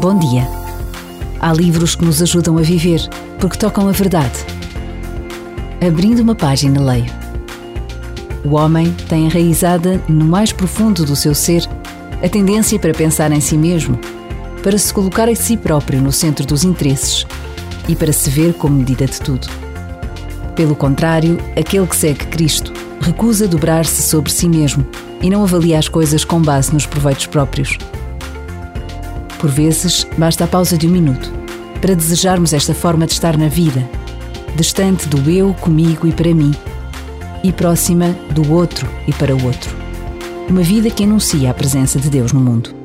Bom dia. Há livros que nos ajudam a viver, porque tocam a verdade. Abrindo uma página, leio. O homem tem enraizada no mais profundo do seu ser a tendência para pensar em si mesmo, para se colocar em si próprio no centro dos interesses e para se ver como medida de tudo. Pelo contrário, aquele que segue Cristo recusa dobrar-se sobre si mesmo e não avalia as coisas com base nos proveitos próprios. Por vezes, basta a pausa de um minuto para desejarmos esta forma de estar na vida, distante do eu, comigo e para mim, e próxima do outro e para o outro. Uma vida que anuncia a presença de Deus no mundo.